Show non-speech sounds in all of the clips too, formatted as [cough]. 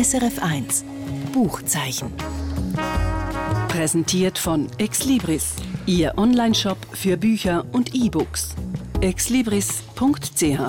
SRF1 Buchzeichen. Präsentiert von Exlibris, Ihr Onlineshop für Bücher und E-Books. exlibris.ch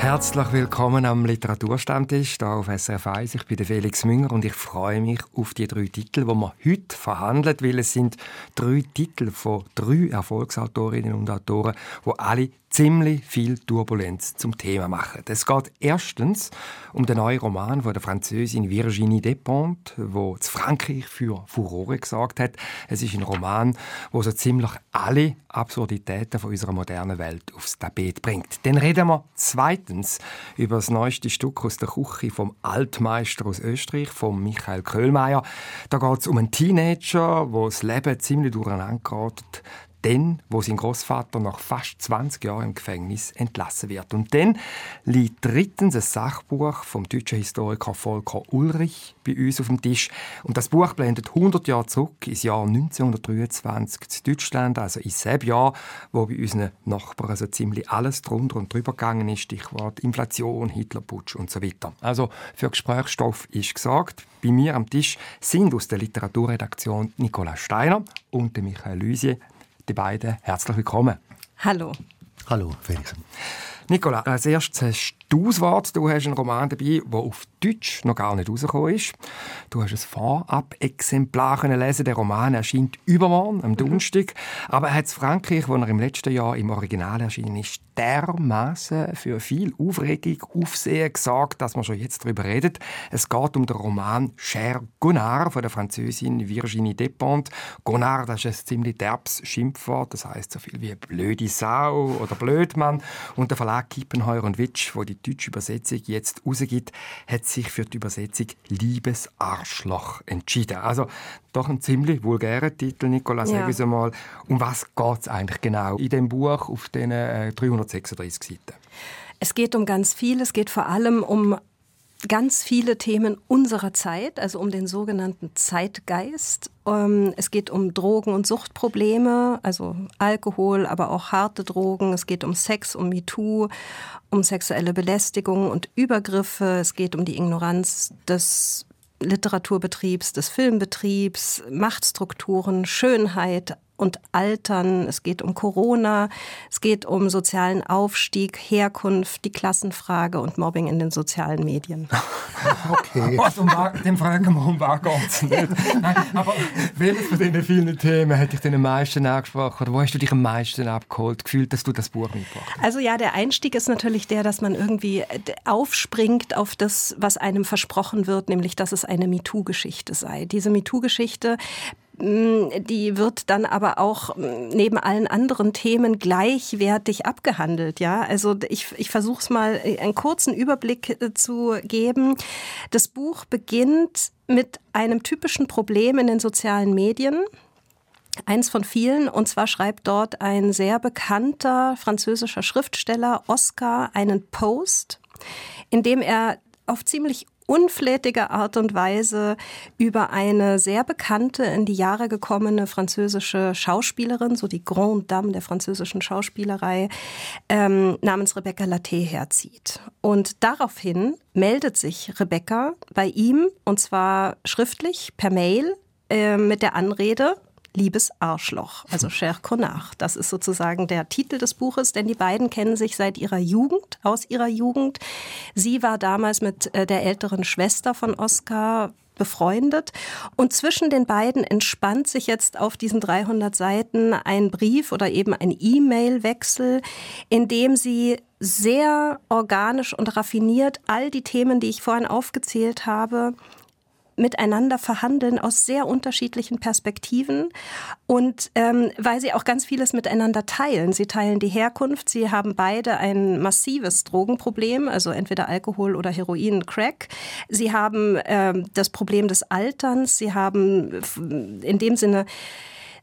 Herzlich willkommen am Literaturstammtisch hier auf SRF 1. Ich bin der Felix Münger und ich freue mich auf die drei Titel, die wir heute verhandelt, weil es sind drei Titel von drei Erfolgsautorinnen und Autoren, die alle ziemlich viel Turbulenz zum Thema machen. Es geht erstens um den neuen Roman von der Französin Virginie Despentes, wo zu Frankreich für Furore gesorgt hat. Es ist ein Roman, wo so ziemlich alle Absurditäten von unserer modernen Welt aufs Tapet bringt. Dann reden wir zweitens über das neueste Stück aus der Küche vom Altmeister aus Österreich, von Michael Köhlmeier. Da geht es um einen Teenager, wo das Leben ziemlich durcheinander gerät dann, wo sein Großvater nach fast 20 Jahren im Gefängnis entlassen wird. Und dann liegt drittens ein Sachbuch vom deutschen Historiker Volker Ulrich bei uns auf dem Tisch. Und das Buch blendet 100 Jahre zurück ins Jahr 1923 zu Deutschland, also in selben Jahr, wo bei unseren Nachbarn so ziemlich alles drunter und drüber gegangen ist. Stichwort Inflation, Hitlerputsch und so weiter. Also für Gesprächsstoff ist gesagt. Bei mir am Tisch sind aus der Literaturredaktion Nicola Steiner und Michael Lüsier die beiden herzlich willkommen. Hallo. Hallo, Felix. Nicola, als erstes hast du das Wort. Du hast einen Roman dabei, der auf Deutsch noch gar nicht rausgekommen ist. Du hast ein Vorab-Exemplar lesen. Der Roman erscheint übermorgen, am mhm. Donnerstag. Aber er hat Frankreich, wo er im letzten Jahr im Original erschienen ist, dermaßen für viel Aufregung, Aufsehen gesorgt, dass man schon jetzt darüber redet. Es geht um den Roman Cher Gonard von der Französin Virginie Despentes. Gonard, das ist ein ziemlich derbes Schimpfwort. Das heißt so viel wie blöde Sau oder Blödmann. Und der Verlag Kippenheuer und Witsch, wo die deutsche Übersetzung jetzt rausgibt, hat sich für die Übersetzung Liebes Arschloch entschieden. Also doch ein ziemlich vulgärer Titel, Nicola, ja. sagen mal. Um was geht es eigentlich genau in dem Buch auf den äh, 336 Seiten? Es geht um ganz viel. Es geht vor allem um ganz viele Themen unserer Zeit, also um den sogenannten Zeitgeist. Ähm, es geht um Drogen- und Suchtprobleme, also Alkohol, aber auch harte Drogen. Es geht um Sex, um MeToo, um sexuelle Belästigung und Übergriffe. Es geht um die Ignoranz des Literaturbetriebs, des Filmbetriebs, Machtstrukturen, Schönheit, und Altern, es geht um Corona, es geht um sozialen Aufstieg, Herkunft, die Klassenfrage und Mobbing in den sozialen Medien. [laughs] okay. Also, um, dem fragen wir, um was nicht? Nein, aber welches von diesen vielen Themen hat dich denn am meisten angesprochen oder wo hast du dich am meisten abgeholt, gefühlt, dass du das Buch mitgebracht hast? Also ja, der Einstieg ist natürlich der, dass man irgendwie äh, aufspringt auf das, was einem versprochen wird, nämlich dass es eine MeToo-Geschichte sei. Diese MeToo-Geschichte die wird dann aber auch mm, neben allen anderen Themen gleichwertig abgehandelt. Ja, also ich, ich versuche es mal äh, einen kurzen Überblick äh, zu geben. Das Buch beginnt mit einem typischen Problem in den sozialen Medien. Eins von vielen, und zwar schreibt dort ein sehr bekannter französischer Schriftsteller Oscar einen Post, in dem er auf ziemlich unflätige Art und Weise über eine sehr bekannte, in die Jahre gekommene französische Schauspielerin, so die Grande Dame der französischen Schauspielerei, ähm, namens Rebecca Latte herzieht. Und daraufhin meldet sich Rebecca bei ihm, und zwar schriftlich per Mail, äh, mit der Anrede, Liebes Arschloch, also [laughs] Cher Connard. Das ist sozusagen der Titel des Buches, denn die beiden kennen sich seit ihrer Jugend, aus ihrer Jugend. Sie war damals mit äh, der älteren Schwester von Oscar befreundet. Und zwischen den beiden entspannt sich jetzt auf diesen 300 Seiten ein Brief oder eben ein E-Mail-Wechsel, in dem sie sehr organisch und raffiniert all die Themen, die ich vorhin aufgezählt habe, miteinander verhandeln aus sehr unterschiedlichen Perspektiven und ähm, weil sie auch ganz vieles miteinander teilen. Sie teilen die Herkunft, sie haben beide ein massives Drogenproblem, also entweder Alkohol oder Heroin, Crack. Sie haben ähm, das Problem des Alterns, sie haben in dem Sinne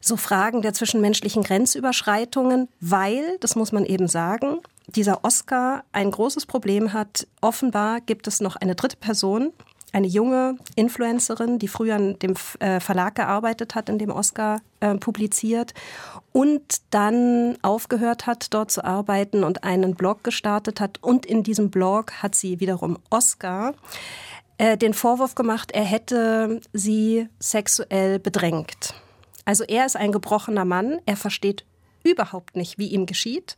so Fragen der zwischenmenschlichen Grenzüberschreitungen, weil, das muss man eben sagen, dieser Oscar ein großes Problem hat. Offenbar gibt es noch eine dritte Person, eine junge Influencerin, die früher in dem äh, Verlag gearbeitet hat, in dem Oscar äh, publiziert und dann aufgehört hat, dort zu arbeiten und einen Blog gestartet hat. Und in diesem Blog hat sie wiederum Oscar äh, den Vorwurf gemacht, er hätte sie sexuell bedrängt. Also er ist ein gebrochener Mann, er versteht überhaupt nicht, wie ihm geschieht.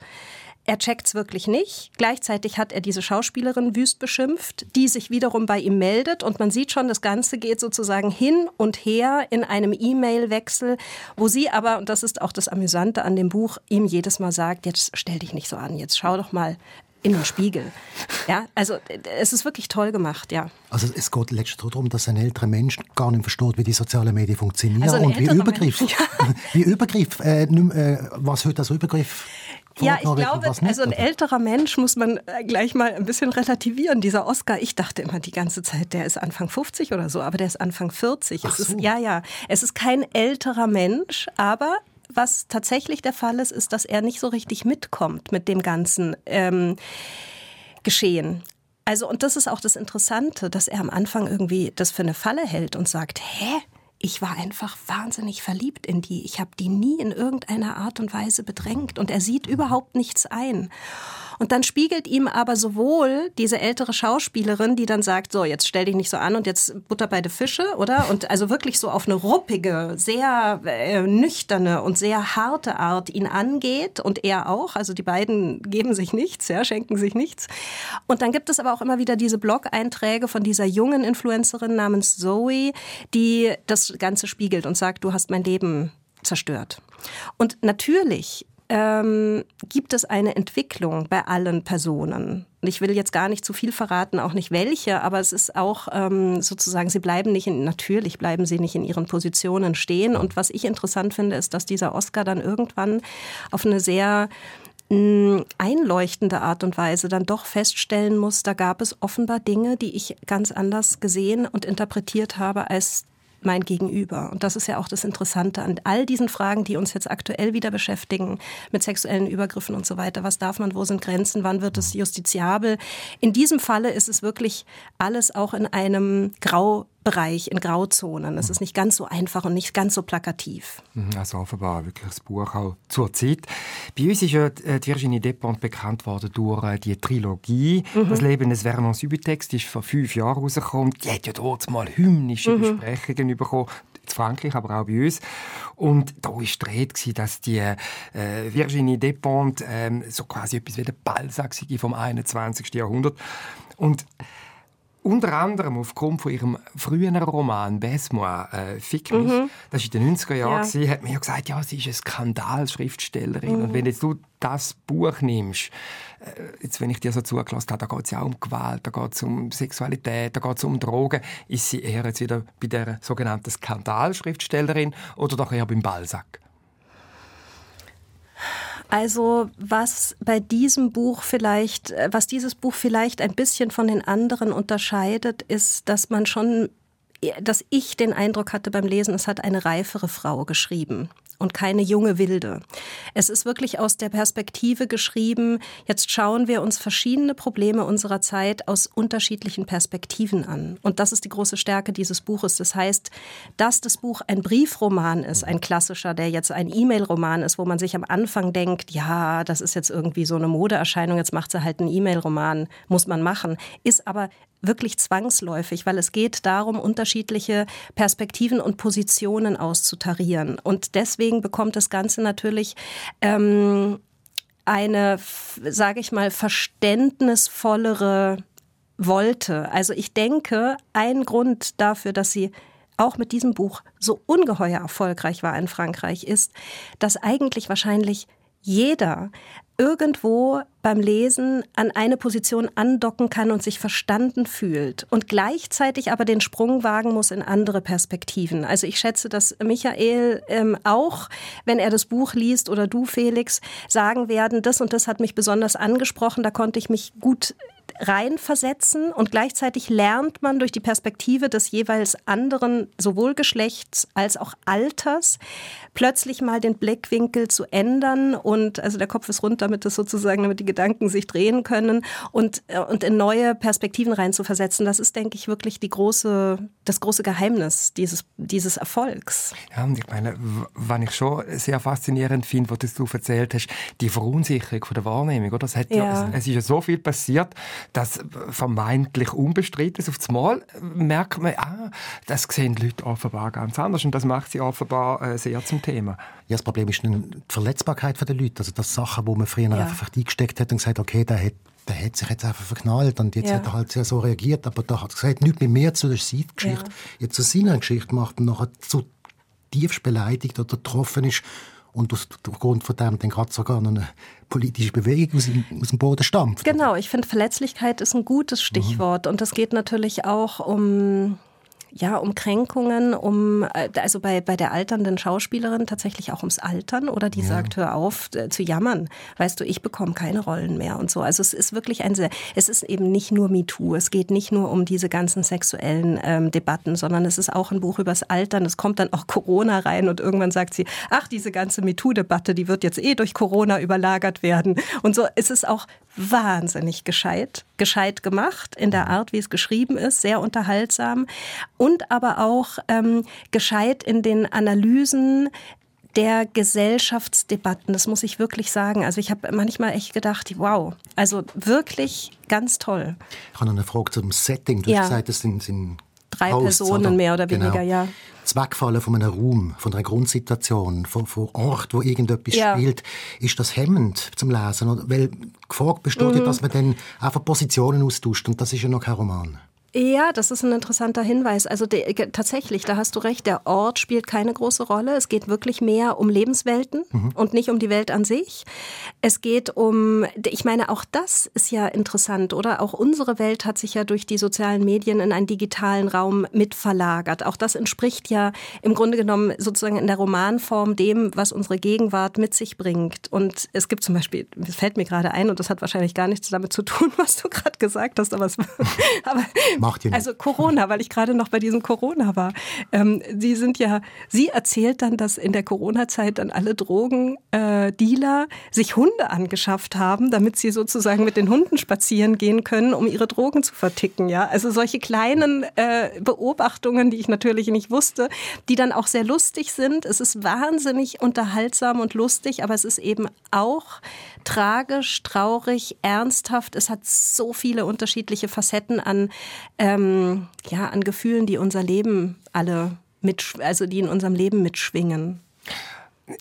Er checkt's wirklich nicht. Gleichzeitig hat er diese Schauspielerin wüst beschimpft, die sich wiederum bei ihm meldet. Und man sieht schon, das Ganze geht sozusagen hin und her in einem E-Mail-Wechsel, wo sie aber, und das ist auch das Amüsante an dem Buch, ihm jedes Mal sagt, jetzt stell dich nicht so an, jetzt schau doch mal in den Spiegel. Ja, also es ist wirklich toll gemacht, ja. Also es geht letztlich darum, dass ein älterer Mensch gar nicht versteht, wie die sozialen Medien funktionieren also und wie Übergriff, ja. [laughs] wie Übergriff, äh, äh, was heute als Übergriff ja, ich glaube, also ein älterer Mensch muss man äh, gleich mal ein bisschen relativieren. Dieser Oscar, ich dachte immer die ganze Zeit, der ist Anfang 50 oder so, aber der ist Anfang 40. Ach es so. ist, ja, ja, es ist kein älterer Mensch, aber was tatsächlich der Fall ist, ist, dass er nicht so richtig mitkommt mit dem ganzen ähm, Geschehen. Also, und das ist auch das Interessante, dass er am Anfang irgendwie das für eine Falle hält und sagt, hä? Ich war einfach wahnsinnig verliebt in die. Ich habe die nie in irgendeiner Art und Weise bedrängt und er sieht überhaupt nichts ein. Und dann spiegelt ihm aber sowohl diese ältere Schauspielerin, die dann sagt, so, jetzt stell dich nicht so an und jetzt Butter bei den Fische, oder? Und also wirklich so auf eine ruppige, sehr äh, nüchterne und sehr harte Art ihn angeht und er auch. Also die beiden geben sich nichts, ja, schenken sich nichts. Und dann gibt es aber auch immer wieder diese Blog-Einträge von dieser jungen Influencerin namens Zoe, die das Ganze spiegelt und sagt, du hast mein Leben zerstört. Und natürlich ähm, gibt es eine Entwicklung bei allen Personen. Ich will jetzt gar nicht zu viel verraten, auch nicht welche, aber es ist auch ähm, sozusagen, sie bleiben nicht in, natürlich bleiben sie nicht in ihren Positionen stehen. Und was ich interessant finde, ist, dass dieser Oscar dann irgendwann auf eine sehr mm, einleuchtende Art und Weise dann doch feststellen muss, da gab es offenbar Dinge, die ich ganz anders gesehen und interpretiert habe, als mein Gegenüber. Und das ist ja auch das Interessante an all diesen Fragen, die uns jetzt aktuell wieder beschäftigen, mit sexuellen Übergriffen und so weiter. Was darf man, wo sind Grenzen, wann wird es justiziabel? In diesem Falle ist es wirklich alles auch in einem Grau Bereich, in Grauzonen. Es ist nicht ganz so einfach und nicht ganz so plakativ. Mhm, also offenbar wirklich das Buch auch zur Zeit. Bei uns ist ja äh, Virginie Despentes bekannt worden durch äh, die Trilogie mhm. «Das Leben des Vernon Subutex», die ist vor fünf Jahren rausgekommen. Die hat ja dort mal hymnische mhm. Besprechungen bekommen in Frankreich, aber auch bei uns. Und da war die dass die äh, Virginie Despentes ähm, so quasi etwas wie der Balzac vom 21. Jahrhundert. Und unter anderem aufgrund von ihrem früheren Roman «Besmois», äh, «Fick mich», mhm. das war in den 90er Jahren, ja. hat mir ja gesagt, ja, sie ist eine Skandalschriftstellerin. Mhm. Und wenn jetzt du das Buch nimmst, äh, jetzt, wenn ich dir so zugelassen habe, da geht es ja auch um Gewalt, da geht es um Sexualität, da geht es um Drogen, ist sie eher jetzt wieder bei der sogenannten Skandalschriftstellerin oder doch eher beim Balzac? Also was bei diesem Buch vielleicht, äh, was dieses Buch vielleicht ein bisschen von den anderen unterscheidet, ist, dass man schon, dass ich den Eindruck hatte beim Lesen, es hat eine reifere Frau geschrieben und keine junge Wilde. Es ist wirklich aus der Perspektive geschrieben, jetzt schauen wir uns verschiedene Probleme unserer Zeit aus unterschiedlichen Perspektiven an. Und das ist die große Stärke dieses Buches. Das heißt, dass das Buch ein Briefroman ist, ein klassischer, der jetzt ein E-Mail-Roman ist, wo man sich am Anfang denkt, ja, das ist jetzt irgendwie so eine Modeerscheinung, jetzt macht sie halt einen E-Mail-Roman, muss man machen, ist aber wirklich zwangsläufig, weil es geht darum, unterschiedliche Perspektiven und Positionen auszutarieren. Und deswegen bekommt das Ganze natürlich ähm, eine, sage ich mal, verständnisvollere Wolte. Also ich denke, ein Grund dafür, dass sie auch mit diesem Buch so ungeheuer erfolgreich war in Frankreich, ist, dass eigentlich wahrscheinlich jeder irgendwo beim Lesen an eine Position andocken kann und sich verstanden fühlt und gleichzeitig aber den Sprung wagen muss in andere Perspektiven. Also ich schätze, dass Michael ähm, auch, wenn er das Buch liest oder du, Felix, sagen werden, das und das hat mich besonders angesprochen, da konnte ich mich gut reinversetzen und gleichzeitig lernt man durch die Perspektive des jeweils anderen, sowohl Geschlechts als auch Alters, plötzlich mal den Blickwinkel zu ändern und also der Kopf ist rund, damit es sozusagen, damit die Gedanken sich drehen können und, äh, und in neue Perspektiven reinzuversetzen. Das ist, denke ich, wirklich die große, das große Geheimnis dieses, dieses Erfolgs. Ja, und ich meine, was ich schon sehr faszinierend finde, was du erzählt hast, die Verunsicherung von der Wahrnehmung, oder? Es, hat ja. ja. es ist ja so viel passiert, dass vermeintlich unbestritten ist. Auf das Mal merkt man, ah, das sehen die Leute offenbar ganz anders und das macht sie offenbar äh, sehr zum Thema. Ja, das Problem ist die Verletzbarkeit der Leute. Also das Sachen, wo man früher ja. einfach eingesteckt hat und gesagt okay, der hat der hat sich jetzt einfach verknallt und jetzt ja. hat er halt sehr so reagiert, aber da hat er gesagt, nichts mit mir zu der Geschichte. Ja. Jetzt zu seiner Geschichte macht und nachher zu tiefst beleidigt oder getroffen ist und aufgrund von dem dann gerade sogar noch eine politische Bewegung aus dem, Boden stammt. Genau, ich finde Verletzlichkeit ist ein gutes Stichwort mhm. und es geht natürlich auch um ja, um Kränkungen, um, äh, also bei, bei der alternden Schauspielerin tatsächlich auch ums Altern oder die ja. sagt, hör auf äh, zu jammern. Weißt du, ich bekomme keine Rollen mehr und so. Also es ist wirklich ein sehr, es ist eben nicht nur MeToo. Es geht nicht nur um diese ganzen sexuellen ähm, Debatten, sondern es ist auch ein Buch übers Altern. Es kommt dann auch Corona rein und irgendwann sagt sie, ach, diese ganze MeToo-Debatte, die wird jetzt eh durch Corona überlagert werden. Und so ist es auch wahnsinnig gescheit, gescheit gemacht in der Art, wie es geschrieben ist, sehr unterhaltsam und aber auch ähm, gescheit in den Analysen der Gesellschaftsdebatten. Das muss ich wirklich sagen. Also ich habe manchmal echt gedacht, wow, also wirklich ganz toll. Ich habe noch eine Frage zum Setting. Du ja. hast gesagt, das sind, sind drei Hosts, Personen oder? mehr oder weniger, genau. ja. Das Wegfallen von einem Raum, von einer Grundsituation, von, von Ort, wo irgendetwas ja. spielt, ist das hemmend zum Lesen? Weil Gefahr besteht mhm. dass man dann einfach Positionen austauscht und das ist ja noch kein Roman. Ja, das ist ein interessanter Hinweis. Also de, tatsächlich, da hast du recht, der Ort spielt keine große Rolle. Es geht wirklich mehr um Lebenswelten mhm. und nicht um die Welt an sich. Es geht um, ich meine, auch das ist ja interessant, oder? Auch unsere Welt hat sich ja durch die sozialen Medien in einen digitalen Raum mit verlagert. Auch das entspricht ja im Grunde genommen sozusagen in der Romanform dem, was unsere Gegenwart mit sich bringt. Und es gibt zum Beispiel, es fällt mir gerade ein, und das hat wahrscheinlich gar nichts damit zu tun, [laughs] was du gerade gesagt hast, aber, es, [laughs] aber Macht ihr. Also Corona, weil ich gerade noch bei diesem Corona war. Ähm, Sie sind ja, sie erzählt dann, dass in der Corona-Zeit dann alle Drogendealer sich Hunde angeschafft haben, damit sie sozusagen mit den Hunden spazieren gehen können, um ihre Drogen zu verticken. Ja, also solche kleinen äh, Beobachtungen, die ich natürlich nicht wusste, die dann auch sehr lustig sind. Es ist wahnsinnig unterhaltsam und lustig, aber es ist eben auch tragisch, traurig, ernsthaft. Es hat so viele unterschiedliche Facetten an, ähm, ja, an Gefühlen, die unser Leben alle mit, also die in unserem Leben mitschwingen.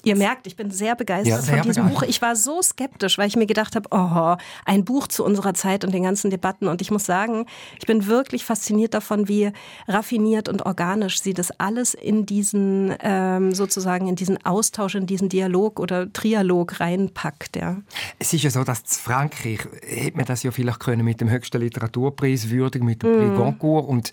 Ihr merkt, ich bin sehr begeistert ja, sehr von diesem begeistert. Buch. Ich war so skeptisch, weil ich mir gedacht habe, oh, ein Buch zu unserer Zeit und den ganzen Debatten. Und ich muss sagen, ich bin wirklich fasziniert davon, wie raffiniert und organisch sie das alles in diesen ähm, sozusagen in diesen Austausch, in diesen Dialog oder Trialog reinpackt. Ja. Es ist ja so, dass Frankreich hätte man das ja vielleicht können mit dem höchsten Literaturpreis würdigen, mit dem mm. Prix Goncourt und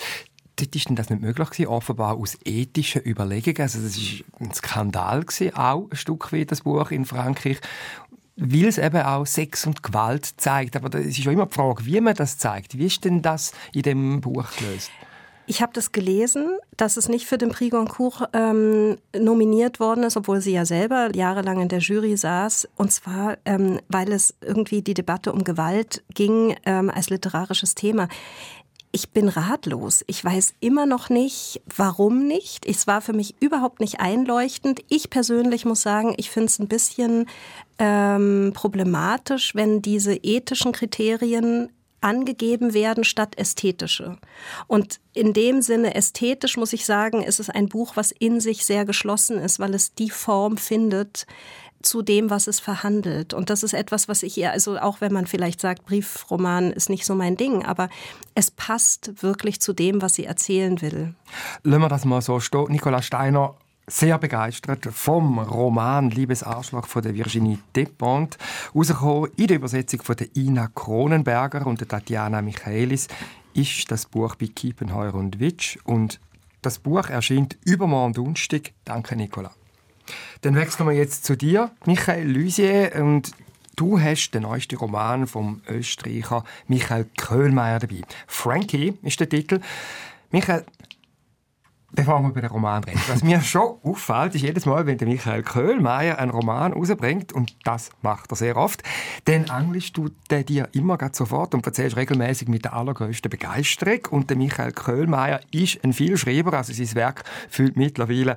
dort ist das nicht möglich gewesen, offenbar aus ethischen Überlegungen. Also das ist ein Skandal gewesen, auch ein Stück wie das Buch in Frankreich weil es eben auch Sex und Gewalt zeigt. Aber es ist ja immer die Frage, wie man das zeigt. Wie ist denn das in dem Buch gelöst? Ich habe das gelesen, dass es nicht für den Prix Goncourt ähm, nominiert worden ist, obwohl sie ja selber jahrelang in der Jury saß. Und zwar, ähm, weil es irgendwie die Debatte um Gewalt ging ähm, als literarisches Thema. Ich bin ratlos. Ich weiß immer noch nicht, warum nicht. Es war für mich überhaupt nicht einleuchtend. Ich persönlich muss sagen, ich finde es ein bisschen ähm, problematisch, wenn diese ethischen Kriterien angegeben werden statt ästhetische. Und in dem Sinne ästhetisch muss ich sagen, ist es ein Buch, was in sich sehr geschlossen ist, weil es die Form findet, zu dem, was es verhandelt. Und das ist etwas, was ich ihr, also auch wenn man vielleicht sagt, Briefroman ist nicht so mein Ding, aber es passt wirklich zu dem, was sie erzählen will. Lassen wir das mal so stehen. Nicola Steiner, sehr begeistert vom Roman Liebes Arschloch von der Virginie Despont, rausgekommen in der Übersetzung von der Ina Kronenberger und der Tatjana Michaelis, ist das Buch bei Kiepenheuer und Witsch und das Buch erscheint übermorgen Donnerstag. Danke, Nicola. Dann wechseln wir jetzt zu dir, Michael Lusier. Und Du hast den neuesten Roman vom Österreicher Michael Köhlmeier dabei. Frankie ist der Titel. Michael, Bevor wir über den Roman reden. Was mir [laughs] schon auffällt, ist jedes Mal, wenn der Michael Köhlmeier einen Roman rausbringt, und das macht er sehr oft, dann englischst du den dir immer sofort und erzählst regelmäßig mit der allergrößten Begeisterung. Und der Michael Köhlmeier ist ein Vielschreiber, also sein Werk füllt mittlerweile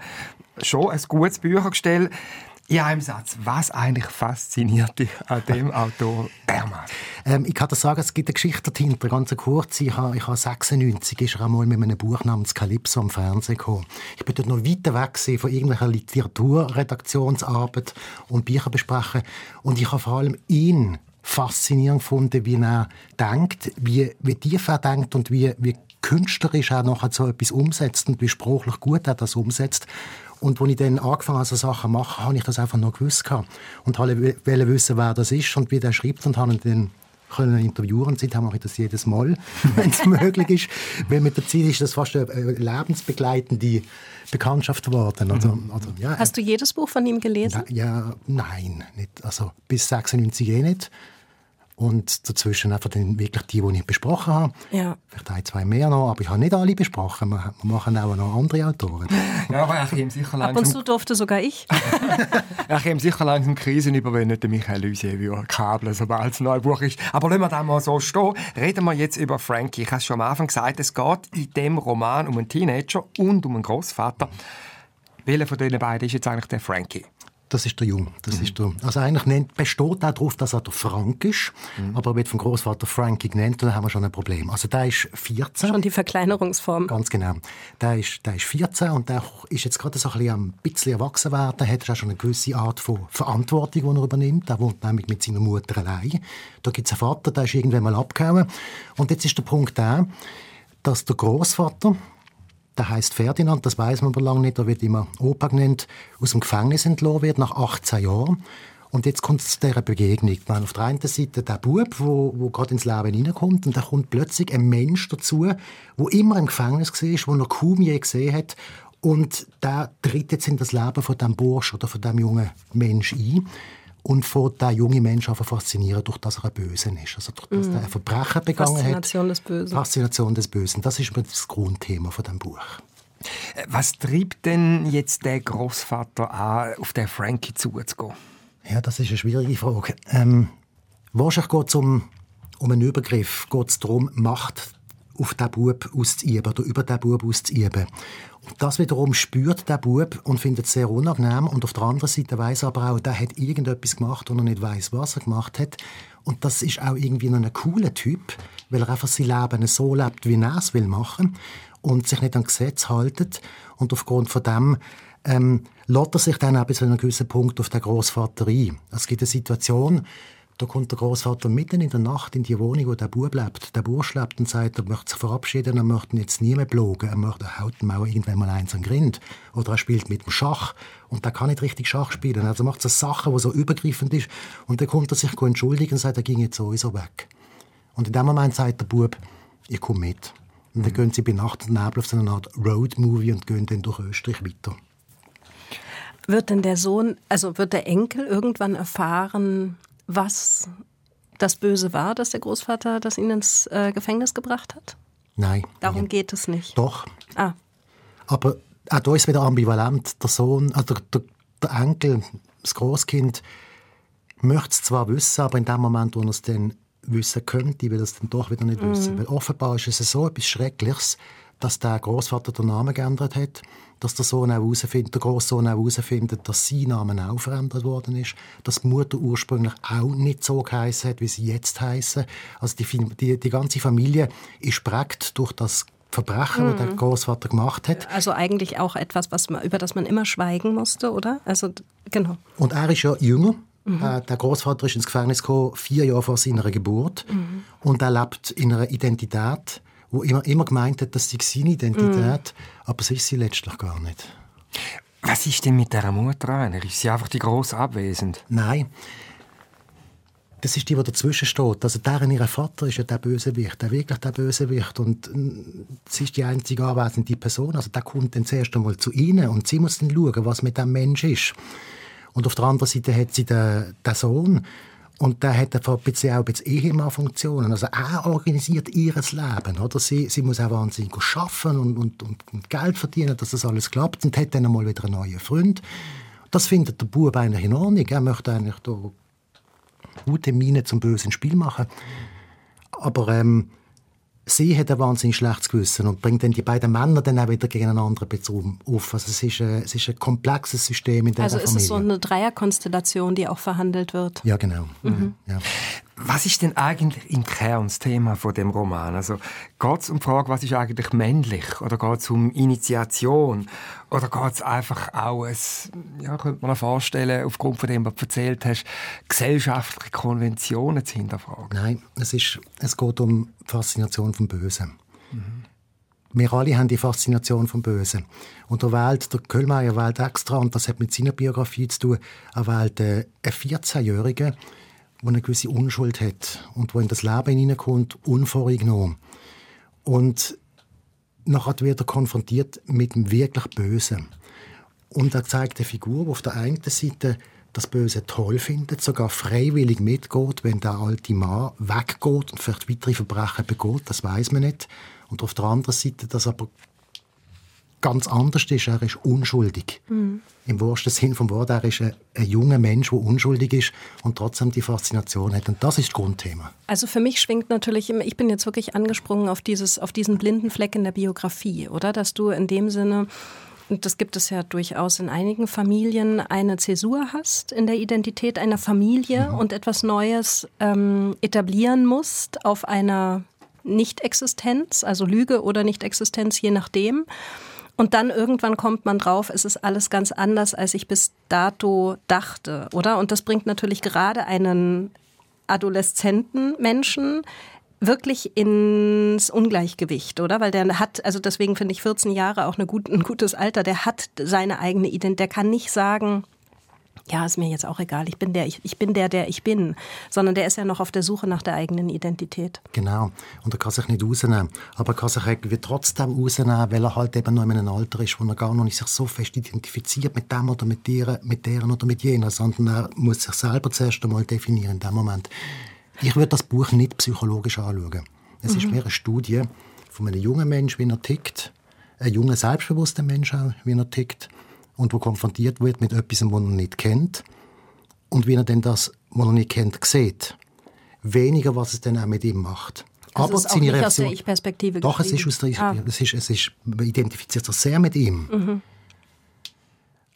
schon ein gutes Büchergestell. In einem Satz, was eigentlich fasziniert dich an dem [laughs] Autor dermaßen? Ähm, ich kann dir sagen, es gibt eine Geschichte dahinter, ganz kurz. Ich habe, ich habe 96 ist er einmal mit einem Buch namens Calypso am Fernsehen gekommen. Ich bin dort noch weiter weg von irgendwelcher Literaturredaktionsarbeit und Bücher besprechen. Und ich habe vor allem ihn faszinierend gefunden, wie er denkt, wie, wie tief er denkt und wie, wie künstlerisch er noch so etwas umsetzt und wie sprachlich gut er das umsetzt. Und als ich dann angefangen habe, so Sachen zu machen, habe ich das einfach noch gewusst. Und wollte wissen, wer das ist und wie der schreibt und habe ihn dann können interviewen. Seitdem mache ich das jedes Mal, [laughs] wenn es möglich ist. Weil mit der Zeit ist das fast eine lebensbegleitende Bekanntschaft geworden. Also, mhm. also, ja, Hast du jedes Buch von ihm gelesen? Na, ja, nein, nicht. Also bis 96 eh nicht. Und dazwischen einfach dann wirklich die, die ich besprochen habe. Ja. Vielleicht ein, zwei mehr noch, aber ich habe nicht alle besprochen. Wir, machen auch noch andere Autoren. [laughs] Ja, aber ich ihm sicher langsam... Ab und zu durfte sogar ich. [laughs] ich ihm sicher langsam Krisen über, wenn nicht der Michael Lusier kabeln, sobald es ein neues Buch ist. Aber lassen wir das mal so stehen. Reden wir jetzt über Frankie. Ich habe es schon am Anfang gesagt, es geht in dem Roman um einen Teenager und um einen Großvater. Welcher von diesen beiden ist jetzt eigentlich der Frankie? Das ist der Jung. Das mhm. ist der, also eigentlich nennt, besteht auch darauf, dass er der Frank ist. Mhm. Aber er wird vom Großvater Frankie genannt und dann haben wir schon ein Problem. Also der ist 14. Schon die Verkleinerungsform. Ganz genau. Der ist, der ist 14 und der ist jetzt gerade so ein bisschen, ein bisschen erwachsen werden. Hat auch schon eine gewisse Art von Verantwortung, die er übernimmt. Er wohnt nämlich mit seiner Mutter allein. Da gibt es einen Vater, der ist irgendwann mal abgehauen. Und jetzt ist der Punkt der, dass der Großvater der heißt Ferdinand, das weiß man aber lange nicht, er wird immer Opa genannt, aus dem Gefängnis entlassen wird nach 18 Jahren. Und jetzt kommt es zu dieser Begegnung. Man auf der einen Seite der Bub, wo, wo gerade ins Leben hineinkommt, und da kommt plötzlich ein Mensch dazu, wo immer im Gefängnis war, wo er kaum je gesehen hat. Und der tritt jetzt in das Leben von dem Bursch oder von dem jungen Mensch ein und von der junge Mensch einfach faszinieren, durch das er ein Bösen ist. Also durch das mm. er ein Verbrechen begangen Faszination hat. Faszination des Bösen. Faszination des Bösen. Das ist das Grundthema von dem Buch. Äh, was treibt denn jetzt der Großvater an, auf den Frankie zuzugehen? Ja, das ist eine schwierige Frage. Ähm, wahrscheinlich geht es um, um einen Übergriff. Geht es darum, Macht auf den Bub auszuüben oder über den Bub auszuüben. Das wiederum spürt der Bub und findet es sehr unangenehm. Und auf der anderen Seite weiß er aber auch, der hat irgendetwas gemacht und er nicht weiß, was er gemacht hat. Und das ist auch irgendwie noch ein cooler Typ, weil er einfach sein Leben so lebt, wie er es will machen und sich nicht an Gesetz haltet. Und aufgrund von dem ähm, lässt er sich dann auch bis zu einem gewissen Punkt auf den Großvater ein. Es gibt eine Situation, da kommt der Großvater mitten in der Nacht in die Wohnung, wo der Bub lebt. Der Bursch lebt und sagt, er möchte sich verabschieden, er möchte ihn jetzt nie mehr blogen. Er möchte, er haut irgendwann mal eins an Grind. Oder er spielt mit dem Schach. Und der kann nicht richtig Schach spielen. Also macht so Sachen, die so übergreifend ist. Und dann kommt er sich entschuldigen und sagt, er ging jetzt sowieso weg. Und in dem Moment sagt der Bub, ich komme mit. Und dann gehen sie bei Nacht und Nebel auf so eine Art Road-Movie und gehen dann durch Österreich weiter. Wird denn der Sohn, also wird der Enkel irgendwann erfahren, was das Böse war, dass der Großvater das ihn ins äh, Gefängnis gebracht hat? Nein. Darum nein. geht es nicht. Doch. Ah. Aber auch da ist wieder ambivalent. Der Sohn, also der, der Enkel, das Großkind, möchte es zwar wissen, aber in dem Moment, wo er es dann wissen könnte, will er es dann doch wieder nicht mhm. wissen. Weil offenbar ist es so etwas Schreckliches, dass der Großvater den Namen geändert hat dass der Sohn auch herausfindet, der Großsohn auch herausfindet, dass sein Name auch verändert worden ist, dass die Mutter ursprünglich auch nicht so geheißen hat, wie sie jetzt heißen. Also die, die, die ganze Familie ist prägt durch das Verbrechen, mhm. das der Großvater gemacht hat. Also eigentlich auch etwas, was man, über das man immer schweigen musste, oder? Also genau. Und er ist ja jünger. Mhm. Äh, der Großvater ist ins Gefängnis gekommen, vier Jahre vor seiner Geburt. Mhm. Und er lebt in einer Identität, wo immer, immer gemeint hat, das sei seine Identität, mm. aber es ist sie letztlich gar nicht. Was ist denn mit dieser Mutter einer? Ist sie einfach die gross abwesend? Nein. Das ist die, die dazwischen steht. Also deren ihr Vater ist ja der Bösewicht, der wirklich der Bösewicht. Und mm, sie ist die einzige anwesende Person. Also der kommt dann zuerst einmal zu ihnen und sie muss dann schauen, was mit dem Mensch ist. Und auf der anderen Seite hat sie den, den Sohn. Und der hat ein bisschen auch ein Ehemann-Funktionen. Also er organisiert ihr Leben. Oder? Sie, sie muss auch wahnsinnig arbeiten und, und, und, Geld verdienen, dass das alles klappt. Und hat dann einmal wieder einen neuen Freund. Das findet der Bub eigentlich in Ordnung. Er möchte eigentlich da gute Miene zum bösen Spiel machen. Aber ähm, sie hat ein wahnsinnig schlechtes Gewissen und bringt dann die beiden Männer dann auch wieder gegeneinander auf. Also es ist, ein, es ist ein komplexes System in der also Familie. Also ist es so eine Dreierkonstellation, die auch verhandelt wird? Ja, genau. Mhm. Ja. Was ist denn eigentlich im Kern das Thema von dem Roman? Also geht es um die Frage, was ist eigentlich männlich? Oder geht es um Initiation? Oder geht es einfach auch, ein, ja, könnte man sich vorstellen, aufgrund von dem, was du erzählt hast, gesellschaftliche Konventionen zu hinterfragen? Nein, es, ist, es geht um die Faszination vom Bösen. Mhm. Wir alle haben die Faszination vom Bösen. Und er wählt, der Köhlmeier wählt extra, und das hat mit seiner Biografie zu tun, er wählt äh, einen 14-Jährigen, der eine gewisse Unschuld hat und wo in das Leben hineinkommt, unvorgenommen. Und nachher wird er konfrontiert mit dem wirklich Bösen. Und er zeigt eine Figur, die auf der einen Seite das Böse toll findet, sogar freiwillig mitgeht, wenn der alte Mann weggeht und vielleicht weitere Verbrechen begeht, das weiß man nicht. Und auf der anderen Seite das aber ganz anders ist. Er ist unschuldig. Mhm. Im wahrsten Sinn vom Wort. Er ist ein, ein, junger Mensch, der unschuldig ist und trotzdem die Faszination hat. Und das ist das Grundthema. Also für mich schwingt natürlich, ich bin jetzt wirklich angesprungen auf, dieses, auf diesen blinden Fleck in der Biografie, oder? Dass du in dem Sinne und das gibt es ja durchaus in einigen Familien, eine Zäsur hast in der Identität einer Familie mhm. und etwas Neues ähm, etablieren musst auf einer Nicht-Existenz, also Lüge oder Nicht-Existenz, je nachdem. Und dann irgendwann kommt man drauf, es ist alles ganz anders, als ich bis dato dachte, oder? Und das bringt natürlich gerade einen adoleszenten Menschen wirklich ins Ungleichgewicht, oder? Weil der hat, also deswegen finde ich 14 Jahre auch eine gut, ein gutes Alter, der hat seine eigene Identität, der kann nicht sagen, ja, ist mir jetzt auch egal, ich bin der, ich, ich bin der, der ich bin, sondern der ist ja noch auf der Suche nach der eigenen Identität. Genau, und er kann sich nicht rausnehmen, aber er kann sich irgendwie trotzdem rausnehmen, weil er halt eben noch in einem Alter ist, wo er gar noch nicht sich so fest identifiziert mit dem oder mit der, mit deren oder mit jener, sondern er muss sich selber zuerst einmal definieren in dem Moment. Ich würde das Buch nicht psychologisch anschauen. Es mhm. ist mehr eine Studie von einem jungen Menschen, wie er tickt, ein junger, selbstbewusster Mensch auch, wie er tickt, und wo konfrontiert wird mit etwas, was er nicht kennt und wie er denn das, was er nicht kennt, sieht. Weniger, was es dann auch mit ihm macht. Das Aber ist seine nicht aus der Ich-Perspektive Doch, es ist aus der Ich ah. es ist, es ist, Man identifiziert sich sehr mit ihm. Mhm.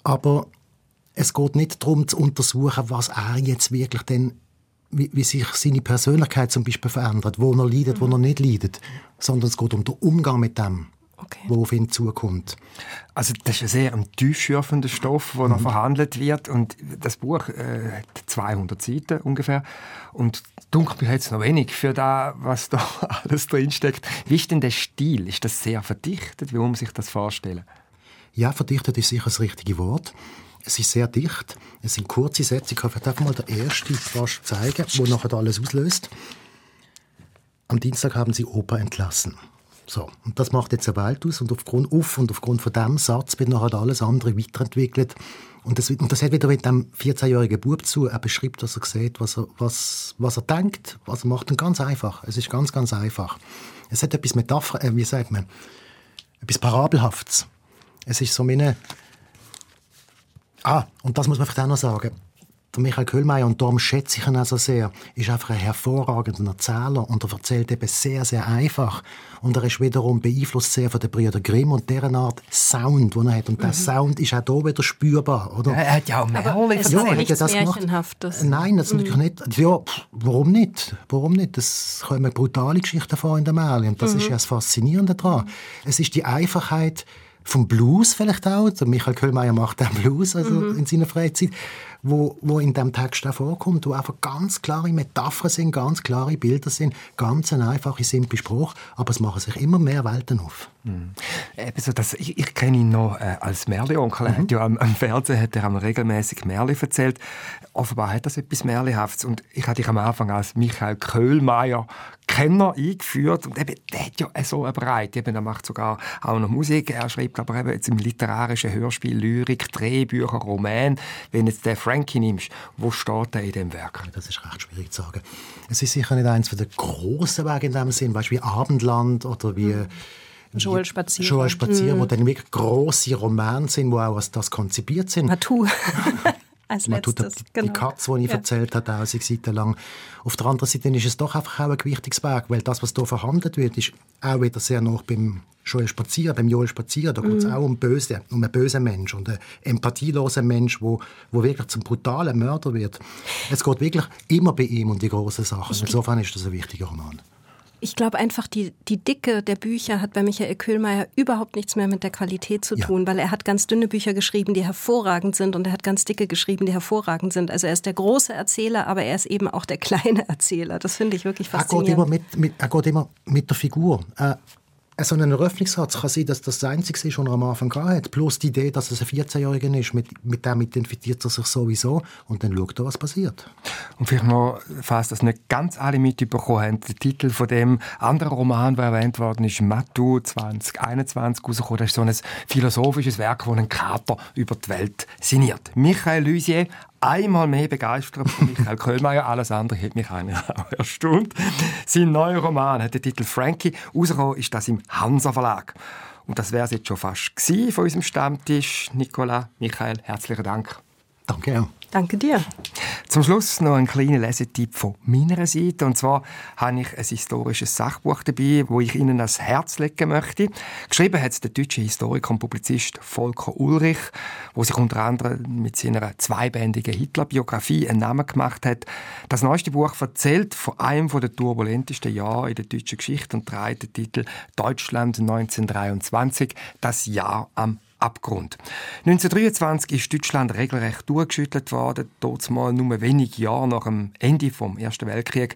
Aber es geht nicht darum, zu untersuchen, was er jetzt wirklich denn wie, wie, sich seine Persönlichkeit zum Beispiel verändert, wo er leidet, mhm. wo er nicht leidet, sondern es geht um den Umgang mit dem okay. wo auf ihn zukommt. Also das ist ein sehr tiefschürfender Stoff, der mhm. noch verhandelt wird und das Buch äh, hat 200 Seiten ungefähr und dunkelt mir jetzt noch wenig für das, was da [laughs] alles drinsteckt. Wie ist denn der Stil? Ist das sehr verdichtet? Wie muss man sich das vorstellen? Ja, verdichtet ist sicher das richtige Wort. Es ist sehr dicht. Es sind kurze Sätze. Ich kann vielleicht mal den ersten fast zeigen, wo nachher alles auslöst. Am Dienstag haben sie Opa entlassen. So, und das macht jetzt eine Welt aus und aufgrund auf und aufgrund von dem Satz wird nachher alles andere weiterentwickelt und das, und das hat wieder mit dem 14-jährigen Bub zu. Er beschreibt, was er sieht, was er, was, was er denkt, was er macht. Und ganz einfach. Es ist ganz, ganz einfach. Es hat etwas Metapher, äh, wie sagt man, etwas Parabelhaftes. Es ist so meine... Ah, und das muss man vielleicht auch noch sagen der Michael Köhlmeier, und darum schätze ich ihn auch so sehr, ist einfach ein hervorragender Erzähler und er erzählt eben sehr, sehr einfach. Und er ist wiederum beeinflusst sehr von den Brüdern Grimm und deren Art Sound, den er hat. Und mhm. der Sound ist auch hier wieder spürbar, oder? Er hat ja auch Märchen Es ja, nichts das Märchenhaftes. Nein, das mhm. natürlich nicht. Ja, pff, warum nicht? Warum nicht? Es kommen brutale Geschichten vor in der Märchen und das mhm. ist ja das Faszinierende daran. Es ist die Einfachheit vom Blues vielleicht auch. Der Michael Köhlmeier macht den Blues also mhm. in seiner Freizeit wo, wo in dem Text auch vorkommt, wo einfach ganz klare Metaphern sind, ganz klare Bilder sind, ganz ein einfacher, simpler Spruch, aber es machen sich immer mehr Welten auf. Mhm. Also das, ich, ich kenne ihn noch äh, als Merli-Onkel. Mhm. Ja, am, am, Fernsehen hat er regelmäßig Merli erzählt. Offenbar hat das etwas Merlihaftes. Und ich hatte dich am Anfang als Michael Köhlmeier Kenner eingeführt und eben, der hat ja so eine Breite. Eben, er macht sogar auch noch Musik, er schreibt aber eben jetzt im literarischen Hörspiel, Lyrik, Drehbücher, Roman. Wenn jetzt der Frankie nimmst, wo steht er in dem Werk? Das ist recht schwierig zu sagen. Es ist sicher nicht eins der grossen Wege in dem Sinn, weißt, wie Abendland oder wie... Mhm. Joel Spazier. Joel Spazier, mhm. wo dann wirklich grosse Romane sind, wo auch als das konzipiert sind. Matou. [laughs] als Man letztes. Tut die, genau. die Katze, die ich ja. erzählt habe, tausend Seiten lang. Auf der anderen Seite ist es doch einfach auch ein gewichtiges Werk, weil das, was hier verhandelt wird, ist auch wieder sehr nah beim Joel Spazier, beim Joel Spazier, da geht es mm. auch um, böse, um einen bösen Mensch und einen empathielosen Mensch, wo, wo wirklich zum brutalen Mörder wird. Es geht wirklich immer bei ihm um die großen Sachen. Insofern ist das ein wichtiger Roman. Ich glaube einfach, die, die Dicke der Bücher hat bei Michael Köhlmeier überhaupt nichts mehr mit der Qualität zu tun, ja. weil er hat ganz dünne Bücher geschrieben, die hervorragend sind und er hat ganz dicke geschrieben, die hervorragend sind. Also er ist der große Erzähler, aber er ist eben auch der [laughs] kleine Erzähler. Das finde ich wirklich faszinierend. Er geht immer mit, mit, er geht immer mit der Figur. Äh, so ein Eröffnungssatz kann sein, dass das das Einzige ist, was er am Anfang hat. Plus die Idee, dass es ein 14-Jähriger ist, mit, mit dem identifiziert er sich sowieso. Und dann schaut er, was passiert. Und vielleicht noch, falls das nicht ganz alle mitbekommen haben, der Titel von dem anderen Roman, der erwähnt worden ist, Matu 2021 rausgekommen. Das ist so ein philosophisches Werk, das einen Kater über die Welt sinniert. Michael Lusier, einmal mehr begeistert von Michael Köhlmeier. [laughs] Alles andere hat mich eigentlich [laughs] auch erstaunt. Sein neuer Roman hat den Titel Frankie. Rausgekommen ist das im Hansa Verlag. Und das wäre es jetzt schon fast von unserem Stammtisch. Nicola, Michael, herzlichen Dank. Danke auch. Danke dir. Zum Schluss noch ein kleiner Lesetipp von meiner Seite. Und zwar habe ich ein historisches Sachbuch dabei, wo ich Ihnen ans Herz legen möchte. Geschrieben hat es der deutsche Historiker und Publizist Volker Ulrich, wo sich unter anderem mit seiner zweibändigen Hitler-Biografie einen Namen gemacht hat. Das neueste Buch erzählt von einem der turbulentesten Jahre in der deutschen Geschichte und trägt den Titel Deutschland 1923, das Jahr am Abgrund. 1923 ist Deutschland regelrecht durchgeschüttelt worden. Dort mal nur wenige Jahre nach dem Ende vom Ersten Weltkrieg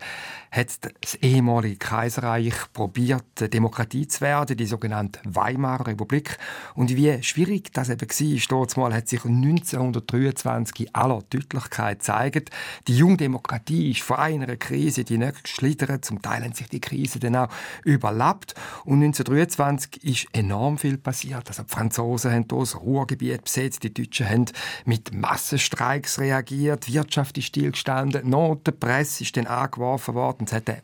hat das ehemalige Kaiserreich probiert, Demokratie zu werden, die sogenannte Weimarer Republik. Und wie schwierig das eben war, dort mal hat sich 1923 in aller Deutlichkeit gezeigt. Die Jungdemokratie ist vor einer Krise die nächste geschlittert. Zum Teil haben sich die Krise dann auch überlappt. Und 1923 ist enorm viel passiert. Also die Franzosen haben das Ruhrgebiet besetzt, die Deutschen haben mit Massenstreiks reagiert, die Wirtschaft ist stillgestanden, Notenpresse ist dann angeworfen worden, es hat eine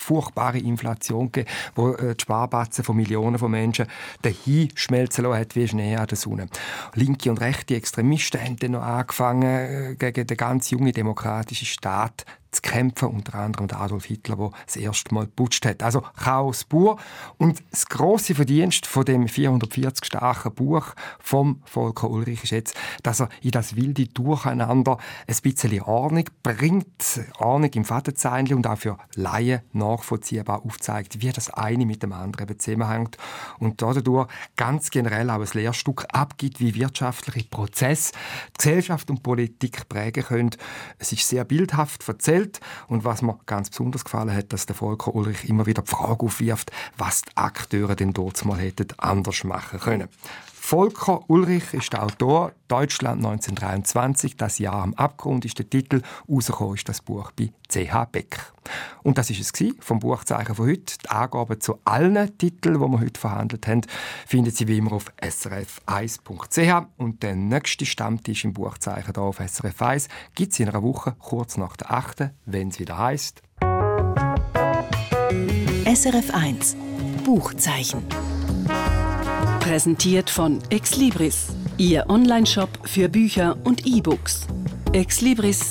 furchtbare Inflation gegeben, wo äh, die Sparbatzen von Millionen von Menschen dahin schmelzen lassen hat wie Schnee an der Sonne. Linke und rechte Extremisten haben dann noch angefangen, äh, gegen den ganz jungen demokratischen Staat zu kämpfen, unter anderem der Adolf Hitler, der das erste Mal putscht hat. Also Chaos pur. Und das große Verdienst von dem 440 starken Buch vom Volker Ulrich ist jetzt, dass er in das wilde Durcheinander ein bisschen Ordnung bringt, Ordnung im Vaterzeinchen und auch für Laien nachvollziehbar aufzeigt, wie das eine mit dem anderen zusammenhängt und dadurch ganz generell auch ein Lehrstück abgibt, wie wirtschaftliche Prozesse Gesellschaft und Politik prägen können. Es ist sehr bildhaft erzählt, Welt. Und was mir ganz besonders gefallen hat, dass der Volker Ulrich immer wieder die Frage aufwirft, was die Akteure denn dort mal hätten anders machen können. Volker Ulrich ist der Autor. Deutschland 1923, das Jahr am Abgrund ist der Titel. Rausgekommen ist das Buch bei CH Beck. Und das ist es vom Buchzeichen von heute. Die Angaben zu allen Titeln, die wir heute verhandelt haben, finden Sie wie immer auf srf1.ch. Und der nächste Stammtisch im Buchzeichen hier auf SRF 1 gibt es in einer Woche, kurz nach der 8., wenn es wieder heißt. SRF 1 Buchzeichen. Präsentiert von Exlibris, Ihr Onlineshop für Bücher und E-Books. exlibris.ch